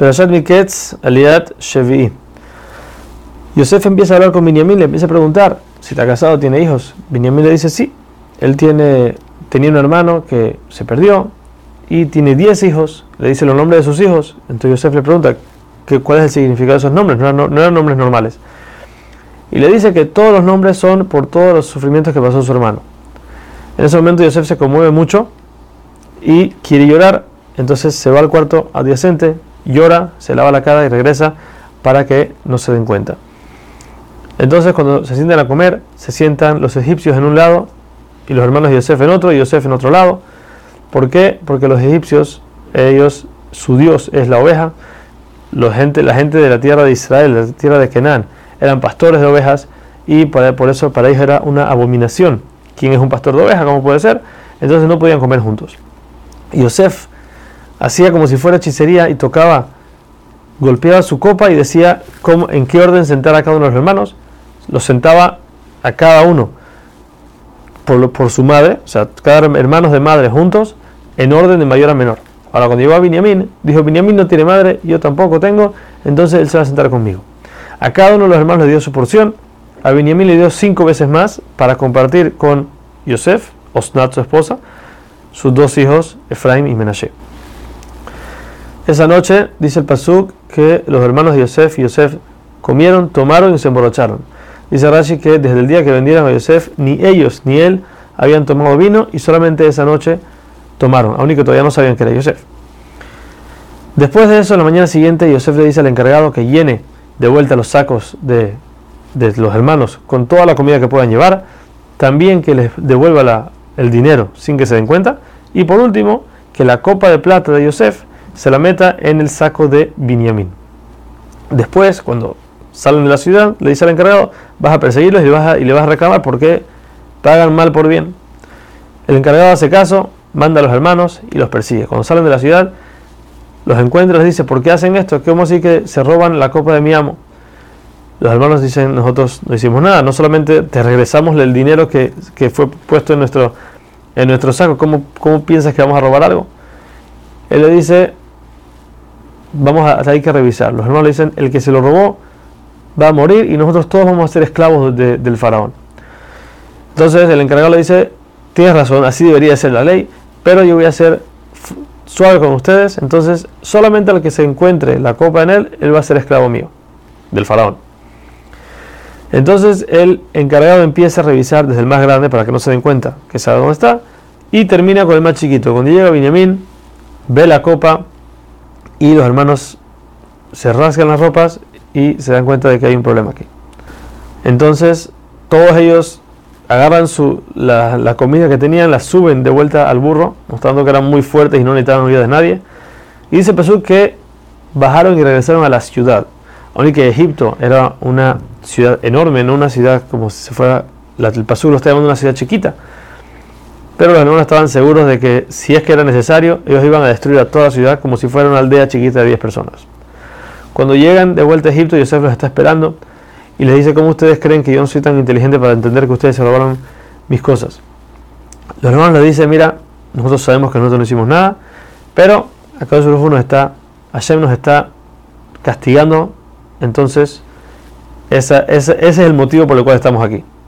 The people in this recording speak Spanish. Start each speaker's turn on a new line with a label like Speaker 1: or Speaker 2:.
Speaker 1: Perashat Miketz, Aliat Shevi. Yosef empieza a hablar con Binyamin, le empieza a preguntar si está casado, tiene hijos. Binyamin le dice sí. Él tiene, tenía un hermano que se perdió y tiene 10 hijos. Le dice los nombres de sus hijos. Entonces Yosef le pregunta que, cuál es el significado de esos nombres. No eran, no eran nombres normales. Y le dice que todos los nombres son por todos los sufrimientos que pasó su hermano. En ese momento Yosef se conmueve mucho y quiere llorar. Entonces se va al cuarto adyacente, llora, se lava la cara y regresa para que no se den cuenta. Entonces cuando se sientan a comer, se sientan los egipcios en un lado y los hermanos de Yosef en otro y Yosef en otro lado. ¿Por qué? Porque los egipcios, ellos, su Dios es la oveja. La gente, la gente de la tierra de Israel, de la tierra de Canaán, eran pastores de ovejas y por eso para ellos era una abominación. ¿Quién es un pastor de ovejas? ¿Cómo puede ser? Entonces no podían comer juntos. Yosef hacía como si fuera hechicería y tocaba, golpeaba su copa y decía cómo, en qué orden sentar a cada uno de los hermanos. Los sentaba a cada uno por, su madre, o sea, cada hermanos de madre juntos, en orden de mayor a menor. Ahora, cuando llegó a Binyamin, dijo: Binyamin no tiene madre, yo tampoco tengo, entonces él se va a sentar conmigo. A cada uno de los hermanos le dio su porción. A Binyamin le dio cinco veces más para compartir con Yosef, Osnat, su esposa, sus dos hijos, Efraim y Menashe. Esa noche, dice el Pasuk, que los hermanos de Yosef y Yosef comieron, tomaron y se emborracharon. Dice Rashi que desde el día que vendieron a Yosef, ni ellos ni él habían tomado vino y solamente esa noche tomaron, aun y que todavía no sabían que era Yosef. Después de eso, la mañana siguiente, Yosef le dice al encargado que llene de vuelta los sacos de, de los hermanos con toda la comida que puedan llevar, también que les devuelva el dinero sin que se den cuenta, y por último, que la copa de plata de Yosef se la meta en el saco de Binyamin. Después, cuando salen de la ciudad, le dice al encargado, vas a perseguirlos y le vas a, y le vas a reclamar porque pagan mal por bien. El encargado hace caso, manda a los hermanos y los persigue. Cuando salen de la ciudad, los encuentra y les dice, ¿por qué hacen esto? ¿Cómo así que se roban la copa de mi amo? Los hermanos dicen, nosotros no hicimos nada, no solamente te regresamos el dinero que, fue puesto en nuestro, en nuestro saco, ¿Cómo, ¿cómo piensas que vamos a robar algo? Él le dice, vamos a, hay que revisar. Los hermanos le dicen, el que se lo robó va a morir y nosotros todos vamos a ser esclavos del faraón. Entonces el encargado le dice, tienes razón, así debería ser la ley, pero yo voy a ser suave con ustedes, entonces solamente al que se encuentre la copa en él, él va a ser esclavo mío, del faraón. Entonces el encargado empieza a revisar desde el más grande para que no se den cuenta que sabe dónde está y termina con el más chiquito. Cuando llega Benjamín, ve la copa y los hermanos se rasgan las ropas y se dan cuenta de que hay un problema aquí. Entonces todos ellos agarran su, la, comida que tenían, la suben de vuelta al burro, mostrando que eran muy fuertes y no necesitaban ayuda de nadie. Y dice Pesú que bajaron y regresaron a la ciudad. Aunque que Egipto era una ciudad enorme, no una ciudad como si fuera, el Pasú lo está llamando una ciudad chiquita. Pero los hermanos estaban seguros de que si es que era necesario, ellos iban a destruir a toda la ciudad como si fuera una aldea chiquita de 10 personas. Cuando llegan de vuelta a Egipto, Yosef los está esperando y les dice, ¿cómo ustedes creen que yo no soy tan inteligente para entender que ustedes se robaron mis cosas? Los hermanos le dicen, mira, nosotros sabemos que nosotros no hicimos nada, pero acá nos está, Hashem nos está castigando, entonces ese es el motivo por el cual estamos aquí.